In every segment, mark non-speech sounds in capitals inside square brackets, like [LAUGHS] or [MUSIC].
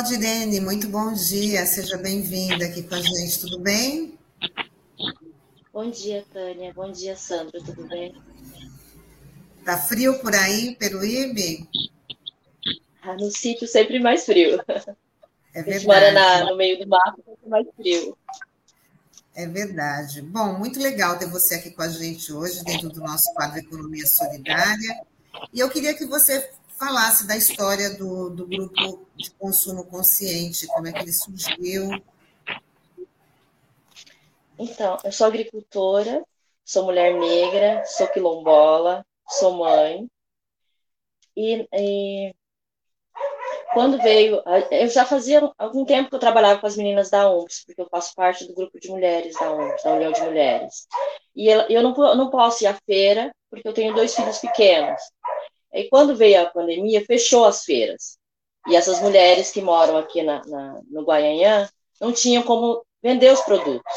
Oi, Valdirene, muito bom dia, seja bem-vinda aqui com a gente, tudo bem? Bom dia, Tânia, bom dia, Sandra, tudo bem? Tá frio por aí, Peruíbe? Ah, no sítio sempre mais frio. É verdade. A gente mora na, no meio do mato, sempre mais frio. É verdade. Bom, muito legal ter você aqui com a gente hoje, dentro do nosso quadro Economia Solidária. E eu queria que você falasse da história do, do grupo de consumo consciente, como é que ele surgiu. Então, eu sou agricultora, sou mulher negra, sou quilombola, sou mãe. E, e quando veio, eu já fazia algum tempo que eu trabalhava com as meninas da UMPS, porque eu faço parte do grupo de mulheres da UMPS, da União de Mulheres. E eu não, eu não posso ir à feira, porque eu tenho dois filhos pequenos. E quando veio a pandemia, fechou as feiras. E essas mulheres que moram aqui na, na, no Guaianhã não tinham como vender os produtos.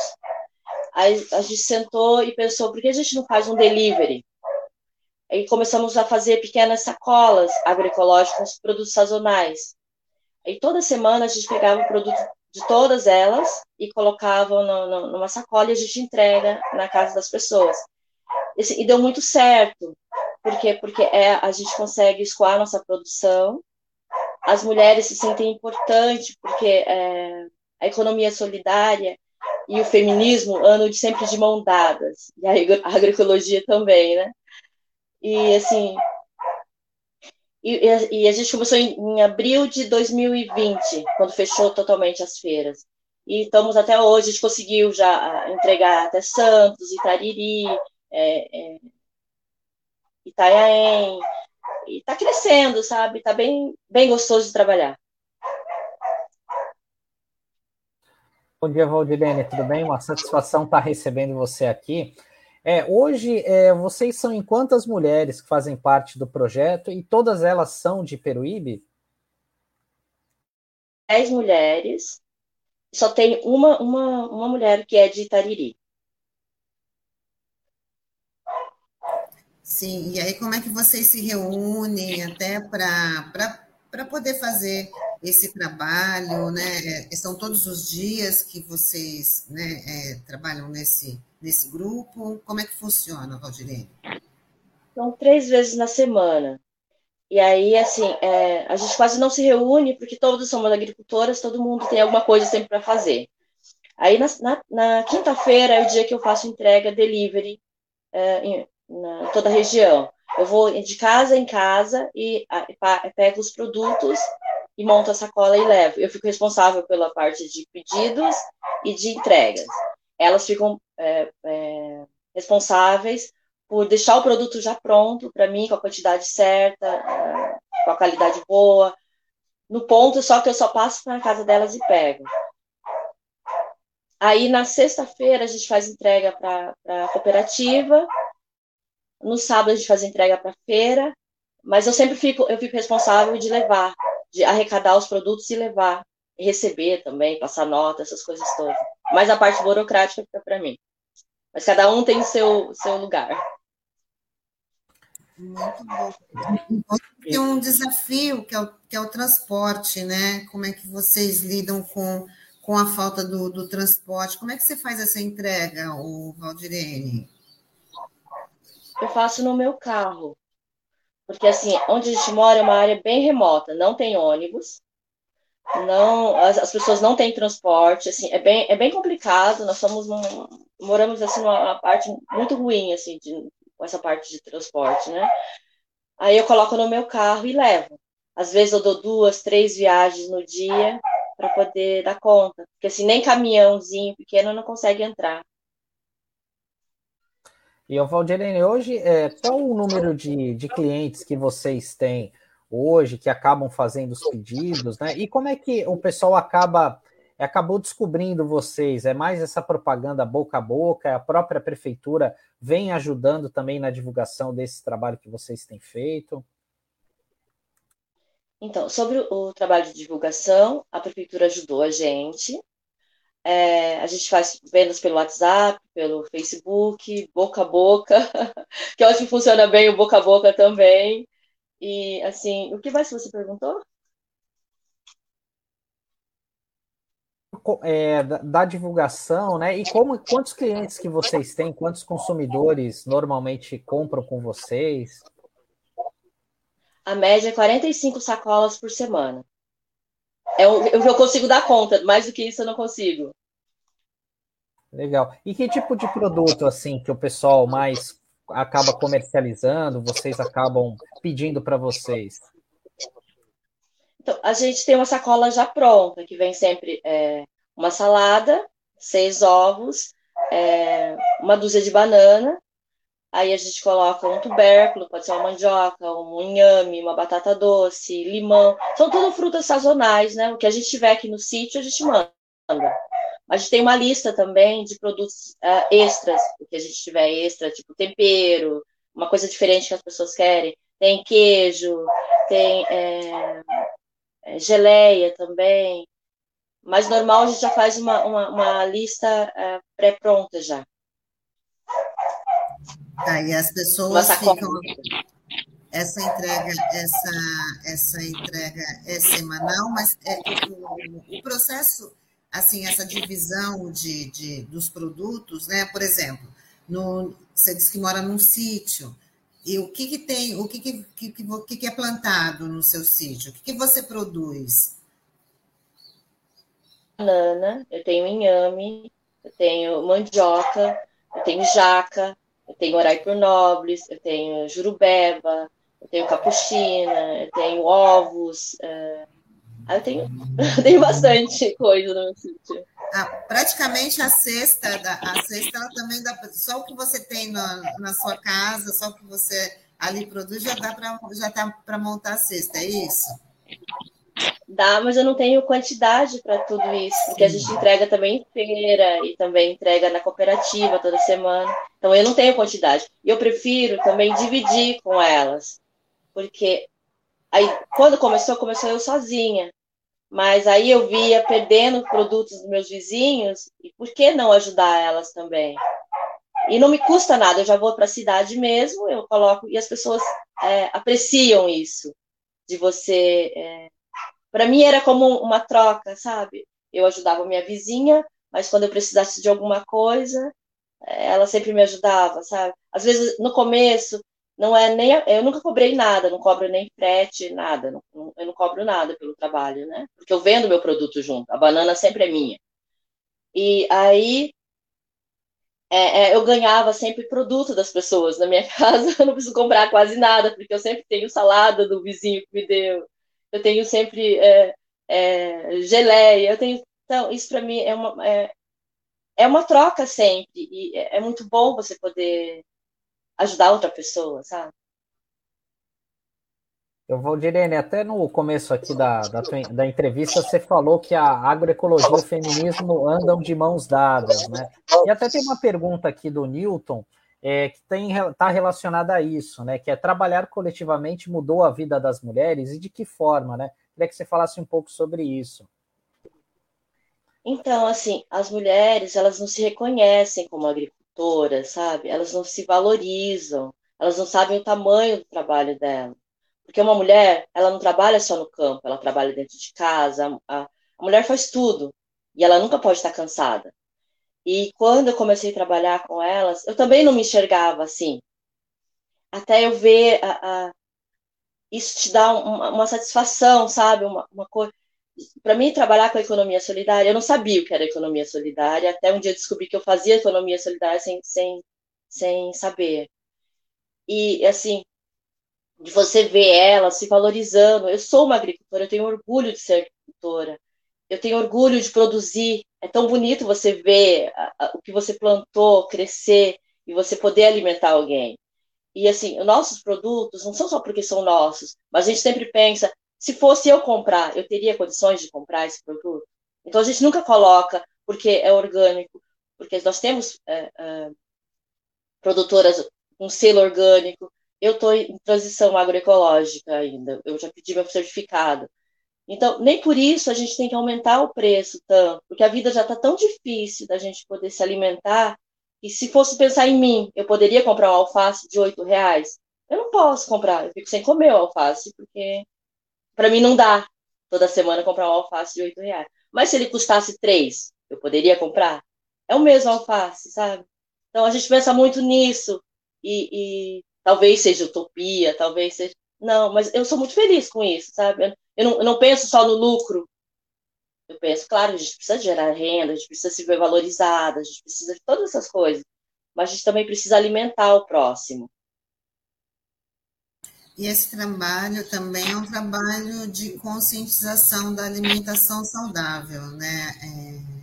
Aí a gente sentou e pensou, por que a gente não faz um delivery? Aí começamos a fazer pequenas sacolas agroecológicas, produtos sazonais. Aí toda semana a gente pegava o produto de todas elas e colocava no, no, numa sacola e a gente entrega na casa das pessoas. E deu muito certo. Por quê? Porque é, a gente consegue escoar nossa produção, as mulheres se sentem importantes, porque é, a economia solidária e o feminismo andam sempre de mão dadas, e a agroecologia também, né? E, assim, e, e, a gente começou em, em, abril de 2020, quando fechou totalmente as feiras. E estamos até hoje, a gente conseguiu já entregar até Santos, Itariri, é, é, Itanhaém, e está crescendo, sabe? Está bem, bem gostoso de trabalhar. Bom dia, Valdirene, tudo bem? Uma satisfação estar recebendo você aqui. É, hoje, é, vocês são em quantas mulheres que fazem parte do projeto e todas elas são de Peruíbe? Dez mulheres, só tem uma, uma, uma mulher que é de Itariri. Sim, e aí como é que vocês se reúnem até para poder fazer esse trabalho, né? É, são todos os dias que vocês né, é, trabalham nesse, nesse grupo? Como é que funciona, Valdirene? São três vezes na semana. E aí, assim, é, a gente quase não se reúne, porque todos somos agricultoras, todo mundo tem alguma coisa sempre para fazer. Aí, na, na, na quinta-feira é o dia que eu faço entrega delivery é, na toda a região. Eu vou de casa em casa e pego os produtos e monto a sacola e levo. Eu fico responsável pela parte de pedidos e de entregas. Elas ficam é, é, responsáveis por deixar o produto já pronto para mim, com a quantidade certa, com a qualidade boa, no ponto só que eu só passo na casa delas e pego. Aí na sexta-feira a gente faz entrega para a cooperativa. No sábado a gente faz entrega para feira, mas eu sempre fico, eu fico responsável de levar de arrecadar os produtos e levar, receber também, passar nota, essas coisas todas. Mas a parte burocrática fica para mim. Mas cada um tem seu, seu lugar. Muito bom. Tem um desafio que é, o, que é o transporte, né? Como é que vocês lidam com, com a falta do, do transporte? Como é que você faz essa entrega, o Valdirene? Eu faço no meu carro. Porque, assim, onde a gente mora é uma área bem remota, não tem ônibus, não as, as pessoas não têm transporte, assim, é bem, é bem complicado, nós somos um, moramos, assim, numa parte muito ruim, assim, de, com essa parte de transporte, né? Aí eu coloco no meu carro e levo. Às vezes eu dou duas, três viagens no dia para poder dar conta, porque assim, nem caminhãozinho pequeno não consegue entrar. E o Valdirene, hoje, é, qual o número de, de clientes que vocês têm hoje que acabam fazendo os pedidos, né? E como é que o pessoal acaba acabou descobrindo vocês? É mais essa propaganda boca a boca? A própria prefeitura vem ajudando também na divulgação desse trabalho que vocês têm feito? Então, sobre o trabalho de divulgação, a prefeitura ajudou a gente, é, a gente faz vendas pelo WhatsApp, pelo Facebook, boca a boca, [LAUGHS] que eu acho que funciona bem o boca a boca também. E, assim, o que mais você perguntou? é, da divulgação, né? E como quantos clientes que vocês têm, quantos consumidores normalmente compram com vocês? A média é 45 sacolas por semana. É o, eu consigo dar conta, mais do que isso eu não consigo. Legal. E que tipo de produto assim que o pessoal mais acaba comercializando, vocês acabam pedindo para vocês? Então, a gente tem uma sacola já pronta, que vem sempre é, uma salada, seis ovos, é, uma dúzia de banana, aí a gente coloca um tubérculo, pode ser uma mandioca, um inhame, uma batata doce, limão, são tudo frutas sazonais, né? O que a gente tiver aqui no sítio, a gente manda. A gente tem uma lista também de produtos uh, extras, o que a gente tiver extra, tipo tempero, uma coisa diferente que as pessoas querem. Tem queijo, tem é, é, geleia também. Mas normal a gente já faz uma, uma, uma lista é, pré-pronta já. Tá, e as pessoas ficam. Essa entrega, essa, essa entrega é semanal, mas é, o, o processo assim essa divisão de, de, dos produtos, né? Por exemplo, no, você disse que mora num sítio. E o que, que tem, o que, que, que, que, que é plantado no seu sítio? O que, que você produz? Banana, eu tenho inhame, eu tenho mandioca, eu tenho jaca, eu tenho por nobres, eu tenho jurubeba, eu tenho capuchina, eu tenho ovos, uh, eu tenho, [LAUGHS] eu tenho bastante coisa no meu sítio. Ah, praticamente a cesta, a cesta ela também dá só o que você tem na, na sua casa, só o que você ali produz já dá para já tá para montar a cesta, é isso? Dá, mas eu não tenho quantidade para tudo isso, porque a gente entrega também em feira e também entrega na cooperativa toda semana. Então eu não tenho quantidade. E eu prefiro também dividir com elas, porque Aí, quando começou, começou eu sozinha. Mas aí eu via perdendo produtos dos meus vizinhos, e por que não ajudar elas também? E não me custa nada, eu já vou para a cidade mesmo, eu coloco, e as pessoas é, apreciam isso, de você. É... Para mim era como uma troca, sabe? Eu ajudava minha vizinha, mas quando eu precisasse de alguma coisa, ela sempre me ajudava, sabe? Às vezes, no começo, não é nem. Eu nunca cobrei nada, não cobro nem frete, nada. Não, eu não cobro nada pelo trabalho, né? Porque eu vendo meu produto junto. A banana sempre é minha. E aí é, é, eu ganhava sempre produto das pessoas na minha [LAUGHS] casa. Eu não preciso comprar quase nada, porque eu sempre tenho salada do vizinho que me deu. Eu tenho sempre é, é geleia. Eu tenho. Então, isso para mim é uma, é, é uma troca sempre. E é, é muito bom você poder ajudar outra pessoa, sabe? Eu vou, Direne, até no começo aqui da, da, da, entrevista você falou que a agroecologia e o feminismo andam de mãos dadas, né? E até tem uma pergunta aqui do Newton é, que está relacionada a isso, né? Que é trabalhar coletivamente mudou a vida das mulheres e de que forma, né? Queria que você falasse um pouco sobre isso. Então, assim, as mulheres elas não se reconhecem como agricultoras sabe? Elas não se valorizam, elas não sabem o tamanho do trabalho dela. Porque uma mulher, ela não trabalha só no campo, ela trabalha dentro de casa, a, a mulher faz tudo e ela nunca pode estar cansada. E quando eu comecei a trabalhar com elas, eu também não me enxergava assim. Até eu ver a, a isso te dá uma, uma satisfação, sabe? Uma, uma coisa para mim, trabalhar com a economia solidária, eu não sabia o que era economia solidária, até um dia descobri que eu fazia economia solidária sem, sem, sem saber. E, assim, de você ver ela se valorizando. Eu sou uma agricultora, eu tenho orgulho de ser agricultora, eu tenho orgulho de produzir. É tão bonito você ver o que você plantou crescer e você poder alimentar alguém. E, assim, os nossos produtos não são só porque são nossos, mas a gente sempre pensa, se fosse eu comprar, eu teria condições de comprar esse produto? Então a gente nunca coloca porque é orgânico, porque nós temos é, é, produtoras com selo orgânico. Eu estou em transição agroecológica ainda, eu já pedi meu certificado. Então, nem por isso a gente tem que aumentar o preço tanto, porque a vida já está tão difícil da gente poder se alimentar, e se fosse pensar em mim, eu poderia comprar um alface de oito reais? Eu não posso comprar, eu fico sem comer o alface, porque para mim não dá toda semana comprar um alface de oito reais. Mas se ele custasse três, eu poderia comprar? É o mesmo alface, sabe? Então a gente pensa muito nisso e, e talvez seja utopia, talvez seja. Não, mas eu sou muito feliz com isso, sabe? Eu não, eu não penso só no lucro. Eu penso, claro, a gente precisa gerar renda, a gente precisa se ver valorizada, a gente precisa de todas essas coisas. Mas a gente também precisa alimentar o próximo. E esse trabalho também é um trabalho de conscientização da alimentação saudável, né, é,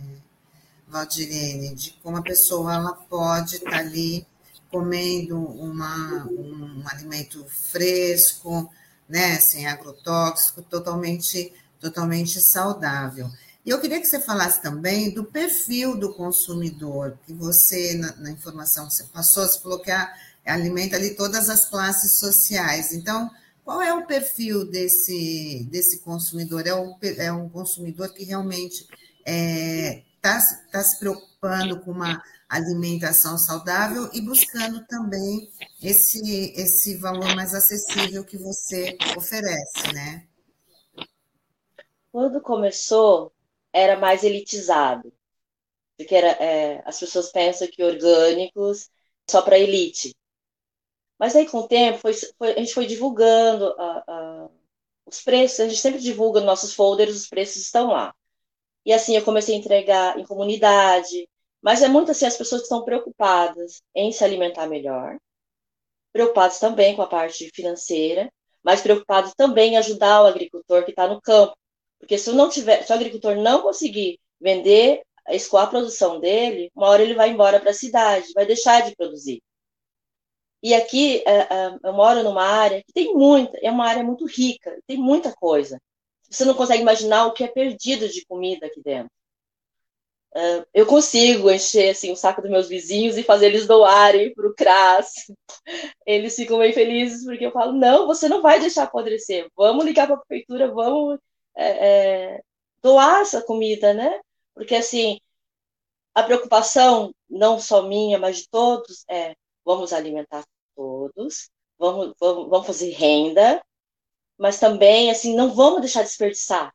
Valdirene? De como a pessoa ela pode estar ali comendo uma, um alimento fresco, né, sem agrotóxico, totalmente, totalmente saudável. E eu queria que você falasse também do perfil do consumidor, que você, na, na informação que você passou, você falou que a alimenta ali todas as classes sociais. Então, qual é o perfil desse, desse consumidor? É um, é um consumidor que realmente está é, tá, tá se preocupando com uma alimentação saudável e buscando também esse, esse valor mais acessível que você oferece, né? Quando começou, era mais elitizado. Porque era, é, as pessoas pensam que orgânicos só para elite. Mas aí, com o tempo, foi, foi, a gente foi divulgando a, a, os preços, a gente sempre divulga nos nossos folders, os preços estão lá. E assim, eu comecei a entregar em comunidade, mas é muito assim, as pessoas estão preocupadas em se alimentar melhor, preocupadas também com a parte financeira, mas preocupados também em ajudar o agricultor que está no campo. Porque se, não tiver, se o agricultor não conseguir vender, escoar a produção dele, uma hora ele vai embora para a cidade, vai deixar de produzir. E aqui é, é, eu moro numa área que tem muita, é uma área muito rica, tem muita coisa. Você não consegue imaginar o que é perdido de comida aqui dentro. É, eu consigo encher assim, o saco dos meus vizinhos e fazer eles doarem para o CRAS. [LAUGHS] Eles ficam bem felizes porque eu falo: não, você não vai deixar apodrecer. Vamos ligar para a prefeitura, vamos é, é, doar essa comida, né? Porque assim, a preocupação, não só minha, mas de todos, é vamos alimentar todos, vamos, vamos, vamos fazer renda, mas também, assim, não vamos deixar desperdiçar.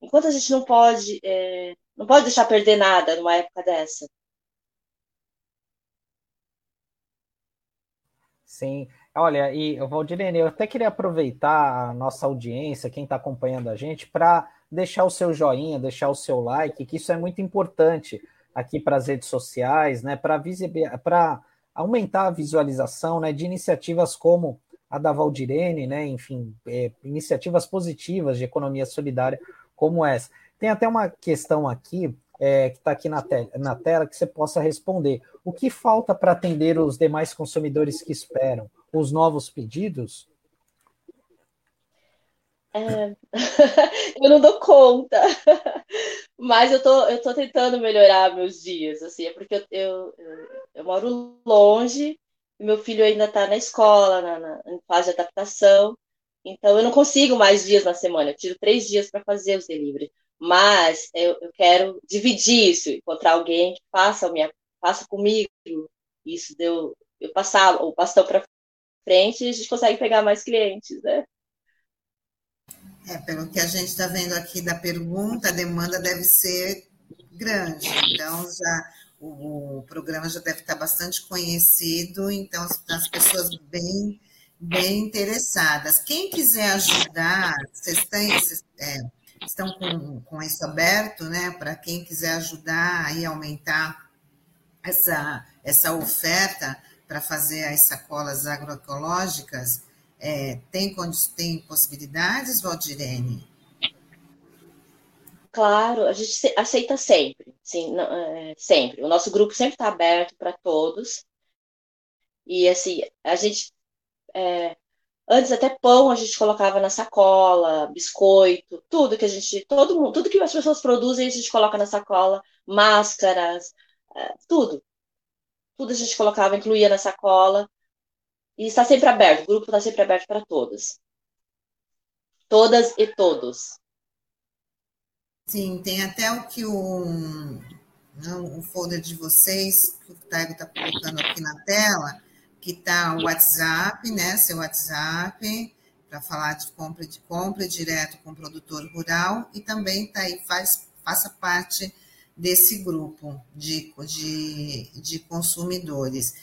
Enquanto a gente não pode, é, não pode deixar perder nada numa época dessa. Sim. Olha, e Valdirene, eu até queria aproveitar a nossa audiência, quem está acompanhando a gente, para deixar o seu joinha, deixar o seu like, que isso é muito importante aqui para as redes sociais, né? Para para aumentar a visualização né, de iniciativas como a da Valdirene, né, enfim, é, iniciativas positivas de economia solidária como essa. Tem até uma questão aqui, é, que está aqui na, te na tela, que você possa responder. O que falta para atender os demais consumidores que esperam? Os novos pedidos? É... [LAUGHS] eu não dou conta, [LAUGHS] mas eu tô, eu tô tentando melhorar meus dias, assim, é porque eu, eu, eu moro longe, meu filho ainda está na escola, na, na, em fase de adaptação, então eu não consigo mais dias na semana, eu tiro três dias para fazer os delivery, mas eu, eu quero dividir isso, encontrar alguém que faça, minha, faça comigo, isso deu, eu passar o bastão para frente e a gente consegue pegar mais clientes, né? É, pelo que a gente está vendo aqui da pergunta, a demanda deve ser grande. Então, já o, o programa já deve estar bastante conhecido, então as pessoas bem, bem interessadas. Quem quiser ajudar, vocês têm, vocês, é, estão com, com isso aberto, né? Para quem quiser ajudar e aumentar essa, essa oferta para fazer as sacolas agroecológicas, é, tem, tem possibilidades, Valdirene? Claro, a gente aceita sempre, sim, é, sempre. O nosso grupo sempre está aberto para todos. E assim, a gente é, antes até pão a gente colocava na sacola, biscoito, tudo que a gente, todo mundo, tudo que as pessoas produzem a gente coloca na sacola, máscaras, é, tudo, tudo a gente colocava, incluía na sacola. E está sempre aberto, o grupo está sempre aberto para todas. Todas e todos. Sim, tem até o que o, né, o folder de vocês, que o Taigo está colocando aqui na tela, que está o WhatsApp, né? Seu WhatsApp, para falar de compra de compra direto com o produtor rural e também tá aí, faz, faça parte desse grupo de, de, de consumidores.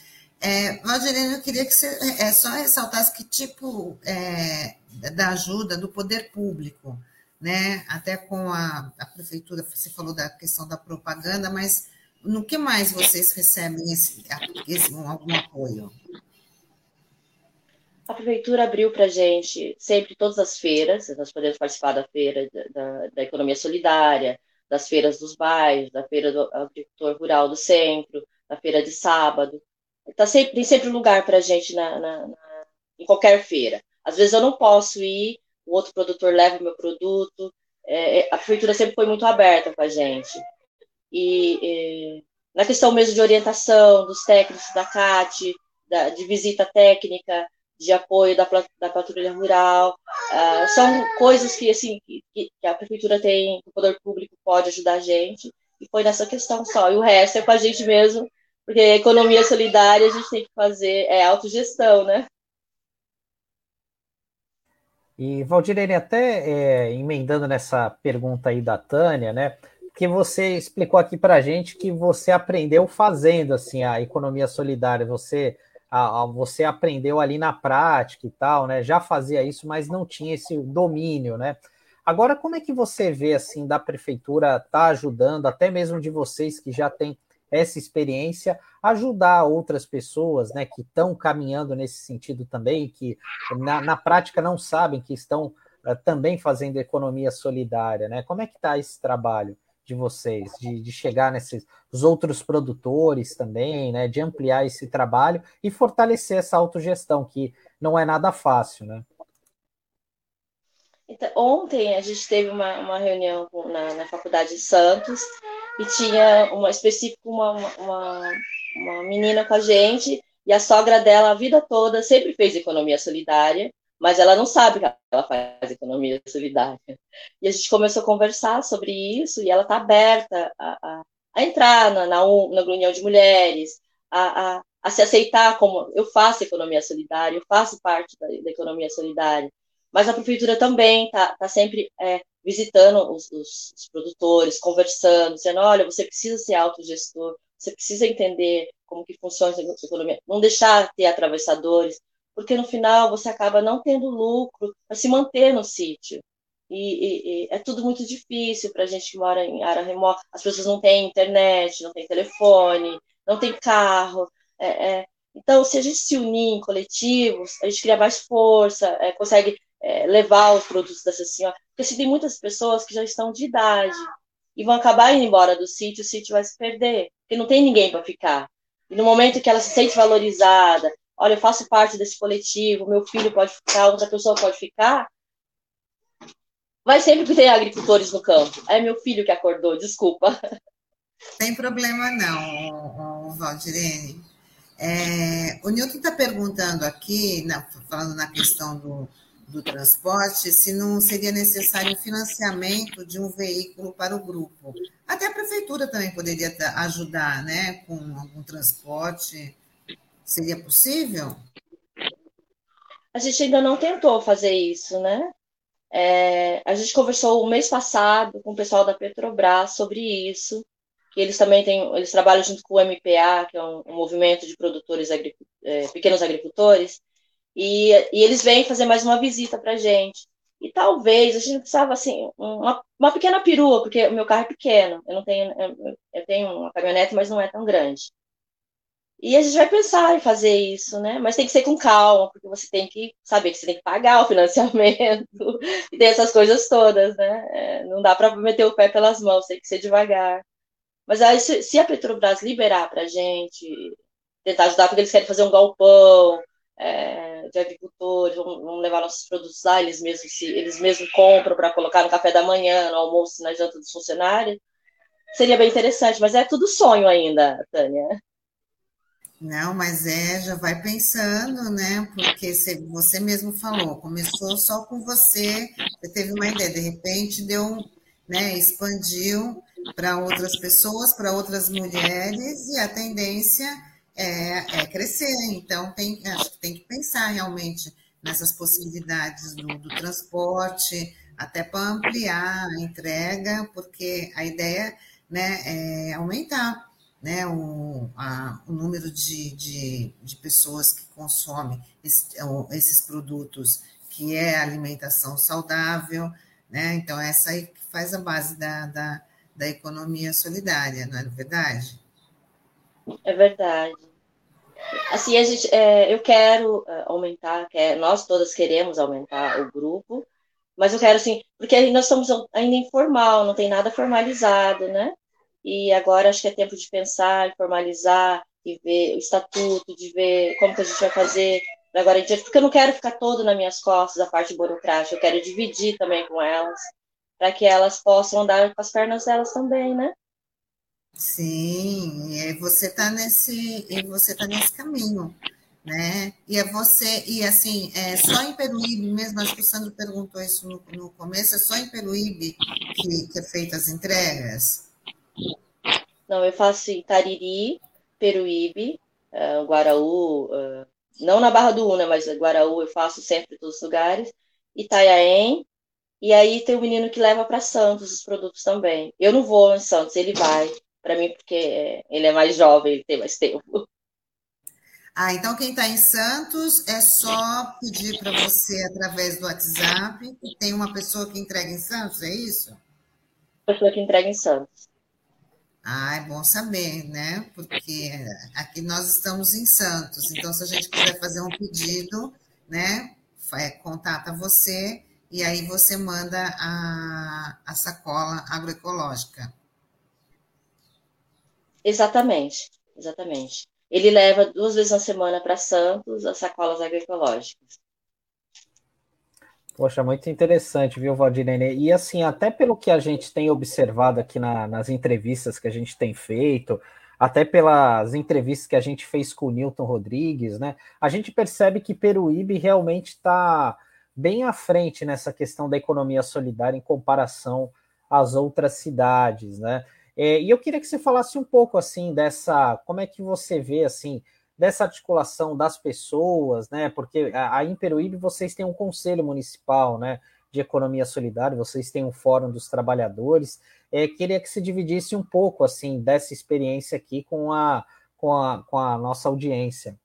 É, eu queria que você é, só ressaltasse que tipo é, da ajuda do poder público, né? Até com a, a prefeitura, você falou da questão da propaganda, mas no que mais vocês recebem esse, esse algum apoio? A prefeitura abriu para a gente sempre todas as feiras, nós podemos participar da feira da, da, economia solidária, das feiras dos bairros, da feira do agricultor rural do centro, da feira de sábado. Tá sempre, tem sempre lugar para a gente na, na, na, em qualquer feira. Às vezes eu não posso ir, o outro produtor leva o meu produto. É, é a prefeitura sempre foi muito aberta com a gente. E, e na questão mesmo de orientação dos técnicos da CAT, da, de visita técnica, de apoio da, da patrulha rural. Uh, são coisas que, assim, que, que, a prefeitura tem, o poder público pode ajudar a gente, e foi nessa questão só. E o resto é com a gente mesmo, porque a economia solidária a gente tem que fazer, é autogestão, né? E, Valdirene, até é, emendando nessa pergunta aí da Tânia, né? Que você explicou aqui para a gente que você aprendeu fazendo assim a economia solidária. Você a, a, você aprendeu ali na prática e tal, né? Já fazia isso, mas não tinha esse domínio, né? Agora, como é que você vê assim da prefeitura tá ajudando, até mesmo de vocês que já têm essa experiência, ajudar outras pessoas, né, que estão caminhando nesse sentido também, que na, na prática não sabem que estão uh, também fazendo economia solidária, né? Como é que está esse trabalho? De vocês, de, de chegar nesses os outros produtores também, né, de ampliar esse trabalho e fortalecer essa autogestão, que não é nada fácil, né? Então, ontem a gente teve uma, uma reunião na, na Faculdade de Santos e tinha uma específica uma, uma, uma menina com a gente e a sogra dela a vida toda sempre fez economia solidária mas ela não sabe que ela faz economia solidária. E a gente começou a conversar sobre isso, e ela está aberta a, a, a, entrar na, na, na União de Mulheres, a, a, a, se aceitar como eu faço economia solidária, eu faço parte da, da economia solidária. Mas a prefeitura também está tá sempre é, visitando os, os, os, produtores, conversando, dizendo, olha, você precisa ser autogestor, você precisa entender como que funciona a economia, não deixar ter atravessadores, porque no final você acaba não tendo lucro para se manter no sítio. E, e, e, é tudo muito difícil para a gente que mora em área remota. As pessoas não têm internet, não têm telefone, não têm carro. É, é. Então, se a gente se unir em coletivos, a gente cria mais força, é, consegue é, levar os produtos dessa senhora. Porque se tem muitas pessoas que já estão de idade e vão acabar indo embora do sítio, o sítio vai se perder, porque não tem ninguém para ficar. E no momento que ela se sente valorizada, olha, eu faço parte desse coletivo, meu filho pode ficar, outra pessoa pode ficar, vai sempre ter agricultores no campo. É meu filho que acordou, desculpa. Tem problema não, Valdirene. É, o Newton está perguntando aqui, na, falando na questão do, do transporte, se não seria necessário um financiamento de um veículo para o grupo. Até a prefeitura também poderia ajudar, né, com algum transporte Seria possível? A gente ainda não tentou fazer isso, né? É, a gente conversou o mês passado com o pessoal da Petrobras sobre isso. Que eles também têm, eles trabalham junto com o MPA, que é um, um movimento de produtores é, pequenos agricultores, e, e, eles vêm fazer mais uma visita para a gente. E talvez a gente precisava assim uma, uma pequena perua, porque o meu carro é pequeno. Eu não tenho, eu tenho uma caminhonete, mas não é tão grande. E a gente vai pensar em fazer isso, né? Mas tem que ser com calma, porque você tem que saber que você tem que pagar o financiamento [LAUGHS] e tem essas coisas todas, né? É, não dá para meter o pé pelas mãos, tem que ser devagar. Mas aí, se, a Petrobras liberar para a gente, tentar ajudar, porque eles querem fazer um galpão é, de agricultores, vão, vão, levar nossos produtos lá, eles mesmos, se, eles mesmos compram para colocar no café da manhã, no almoço, na janta dos funcionários. Seria bem interessante, mas é tudo sonho ainda, Tânia. Não, mas é, já vai pensando, né? Porque você mesmo falou, começou só com você, você teve uma ideia, de repente deu, né, expandiu para outras pessoas, para outras mulheres, e a tendência é, é, crescer. Então, tem, acho que tem que pensar realmente nessas possibilidades do, do transporte, até para ampliar a entrega, porque a ideia né, é aumentar né, o, a, o número de, de, de, pessoas que consomem esse, esses produtos, que é alimentação saudável, né? Então, essa aí que faz a base da, da, da economia solidária, não é verdade? É verdade. Assim, a gente, é, eu quero é, aumentar, quer, nós todas queremos aumentar o grupo, mas eu quero assim, porque nós estamos ainda informal, não tem nada formalizado, né? E agora acho que é tempo de pensar, formalizar, e ver o estatuto, de ver como que a gente vai fazer agora em diante, porque eu não quero ficar todo nas minhas costas a parte burocrática, eu quero dividir também com elas, para que elas possam andar com as pernas delas também, né? Sim, e você está nesse, e você tá nesse caminho, né? E é você, e assim, é só em Peruíbe mesmo, acho que o Sandro perguntou isso no, no começo, é só em Peruíbe que, que é feita as entregas? Não, eu faço em Tariri, Peruíbe, uh, Guaraú, uh, não na Barra do Una, mas Guaraú eu faço sempre em todos os lugares, Itaiaém, e aí tem o menino que leva para Santos os produtos também. Eu não vou em Santos, ele vai para mim porque ele é mais jovem, ele tem mais tempo. Ah, então quem está em Santos é só pedir para você através do WhatsApp. Tem uma pessoa que entrega em Santos, é isso? Pessoa que entrega em Santos. Ah, é bom saber, né? Porque aqui nós estamos em Santos, então se a gente quiser fazer um pedido, né? Contata você e aí você manda a, a sacola agroecológica. Exatamente, exatamente. Ele leva duas vezes na semana para Santos as sacolas agroecológicas. Poxa, muito interessante, viu, Valdirene? E assim, até pelo que a gente tem observado aqui na, nas entrevistas que a gente tem feito, até pelas entrevistas que a gente fez com o Newton Rodrigues, né? A gente percebe que Peruíbe realmente está bem à frente nessa questão da economia solidária em comparação às outras cidades, né? É, e eu queria que você falasse um pouco assim dessa, como é que você vê assim dessa articulação das pessoas, né? Porque aí em Peruíbe vocês têm um conselho municipal, né? De economia solidária, vocês têm um fórum dos trabalhadores. É, queria que se dividisse um pouco assim dessa experiência aqui com a, com a, com a nossa audiência.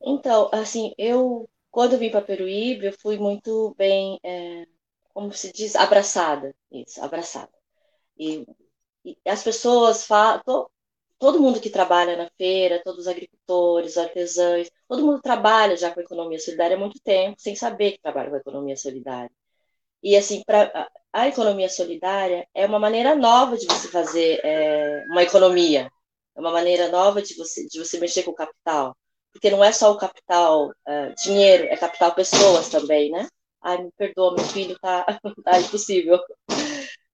Então, assim, eu quando vim para Peruíbe, eu fui muito bem, é, como se diz, abraçada, isso, abraçada. E, e as pessoas falam, todo mundo que trabalha na feira, todos os agricultores, artesãos, todo mundo trabalha já com a economia solidária há muito tempo, sem saber que trabalha com a economia solidária. E, assim, pra, a, economia solidária é uma maneira nova de você fazer é, uma economia, é uma maneira nova de você, de você mexer com o capital. Porque não é só o capital é, dinheiro, é capital pessoas também, né? Ai, me perdoa, meu filho tá, [LAUGHS] tá impossível.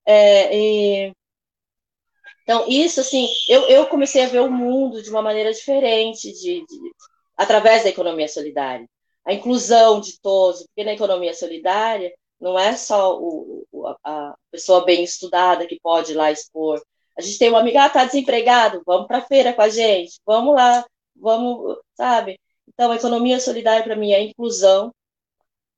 É, e, então, isso, assim, eu, eu comecei a ver o mundo de uma maneira diferente, de, de, através da economia solidária. A inclusão de todos, porque na economia solidária não é só o, a pessoa bem estudada que pode ir lá expor. A gente tem uma amiga, ah, tá desempregado, vamos para a feira com a gente, vamos lá, vamos, sabe? Então, a economia solidária para mim é inclusão.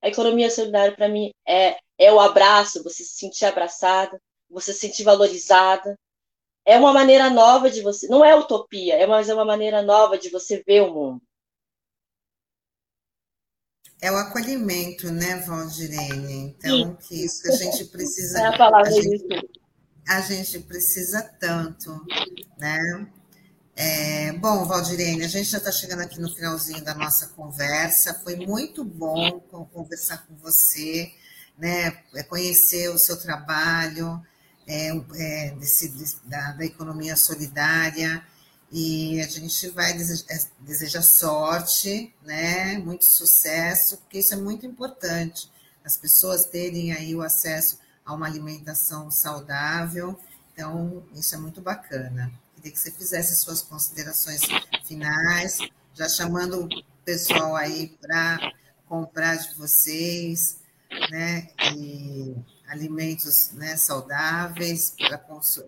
A economia solidária para mim é, é o abraço, você se sentir abraçada, você se sentir valorizada, é uma maneira nova de você, não é utopia, é mas é uma maneira nova de você ver o mundo. É o acolhimento, né, Valdirene? Então, Sim. que isso que a gente precisa. É a palavra a gente, a gente precisa tanto, né? É, bom, Valdirene, a gente já está chegando aqui no finalzinho da nossa conversa. Foi muito bom conversar com você, né? Conhecer o seu trabalho é, é, desse, da, da, economia solidária. E a gente vai é, desejar sorte, né, muito sucesso, porque isso é muito importante, as pessoas terem aí o acesso a uma alimentação saudável, então isso é muito bacana. Queria que você fizesse suas considerações finais, já chamando o pessoal aí para comprar de vocês, né, e alimentos né, saudáveis,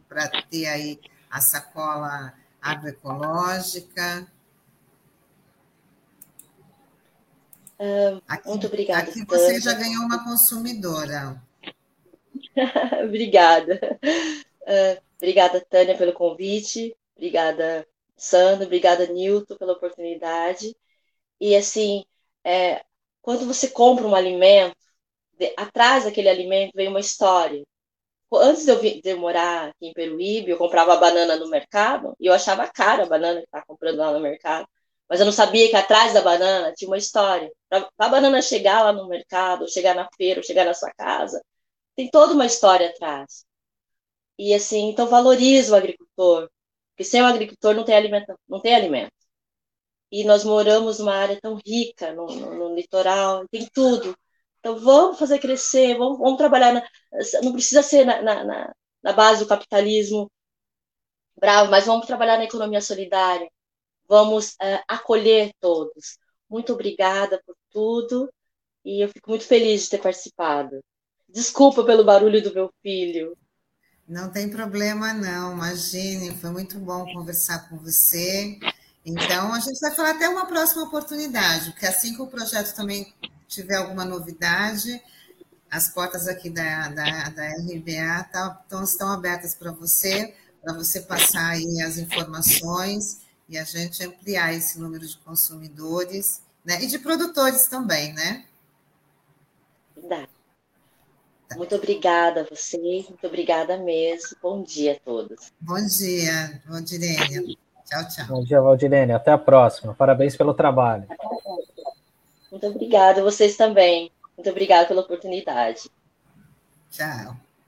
para ter aí a sacola agroecológica. Uh, aqui, muito obrigada. Aqui você já ganhou uma consumidora. [LAUGHS] obrigada. Uh, obrigada, Tânia, pelo convite. Obrigada, Sandro. Obrigada, Nilton, pela oportunidade. E, assim, é, quando você compra um alimento, de, atrás daquele alimento vem uma história. Antes de eu, vir, de eu morar aqui em Peruíbe, eu comprava banana no mercado e eu achava cara a banana que estava comprando lá no mercado. Mas eu não sabia que atrás da banana tinha uma história. Para a banana chegar lá no mercado, chegar na feira, chegar na sua casa, tem toda uma história atrás. E assim, então valoriza o agricultor, porque sem o agricultor não tem alimento, não tem alimento. E nós moramos numa área tão rica, no, no, no litoral, tem tudo. Então vamos fazer crescer, vamos, vamos trabalhar, na, não precisa ser na, na, na base do capitalismo bravo, mas vamos trabalhar na economia solidária, vamos uh, acolher todos. Muito obrigada por tudo e eu fico muito feliz de ter participado. Desculpa pelo barulho do meu filho. Não tem problema, não. Imagine, foi muito bom conversar com você. Então, a gente vai falar até uma próxima oportunidade, porque assim que o projeto também tiver alguma novidade, as portas aqui da, da, da RBA tá, tão, estão abertas para você, para você passar aí as informações e a gente ampliar esse número de consumidores né? e de produtores também, né? Verdade. Muito obrigada a vocês, muito obrigada mesmo. Bom dia a todos. Bom dia, Valdirene. Tchau, tchau. Bom dia, Valdirene. Até a próxima. Parabéns pelo trabalho. Muito obrigada, vocês também. Muito obrigada pela oportunidade. Tchau.